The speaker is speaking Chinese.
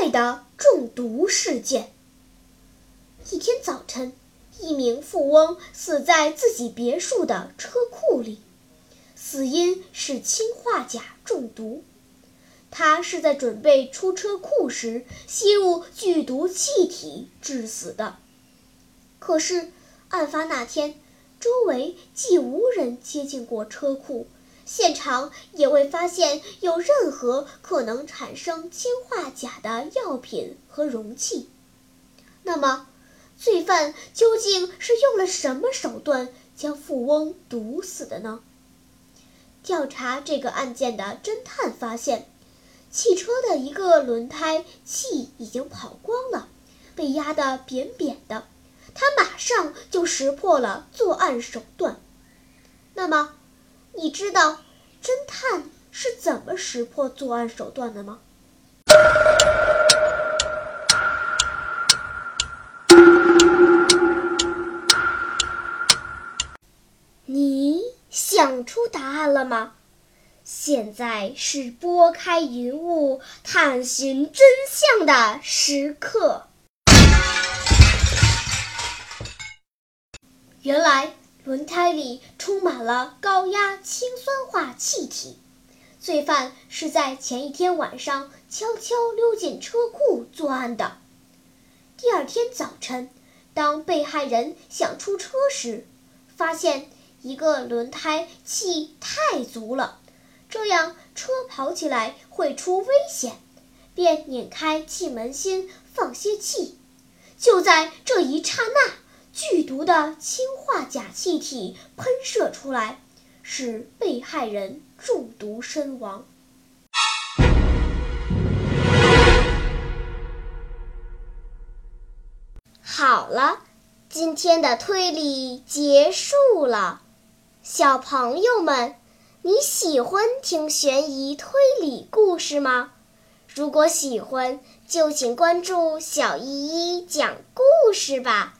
怪的中毒事件。一天早晨，一名富翁死在自己别墅的车库里。死因是氰化钾中毒，他是在准备出车库时吸入剧毒气体致死的。可是，案发那天，周围既无人接近过车库，现场也未发现有任何可能产生氰化钾的药品和容器。那么，罪犯究竟是用了什么手段将富翁毒死的呢？调查这个案件的侦探发现，汽车的一个轮胎气已经跑光了，被压得扁扁的。他马上就识破了作案手段。那么，你知道侦探是怎么识破作案手段的吗？你？想出答案了吗？现在是拨开云雾探寻真相的时刻。原来轮胎里充满了高压氢酸化气体，罪犯是在前一天晚上悄悄溜进车库作案的。第二天早晨，当被害人想出车时，发现。一个轮胎气太足了，这样车跑起来会出危险，便拧开气门芯放些气。就在这一刹那，剧毒的氰化钾气体喷射出来，使被害人中毒身亡。好了，今天的推理结束了。小朋友们，你喜欢听悬疑推理故事吗？如果喜欢，就请关注小依依讲故事吧。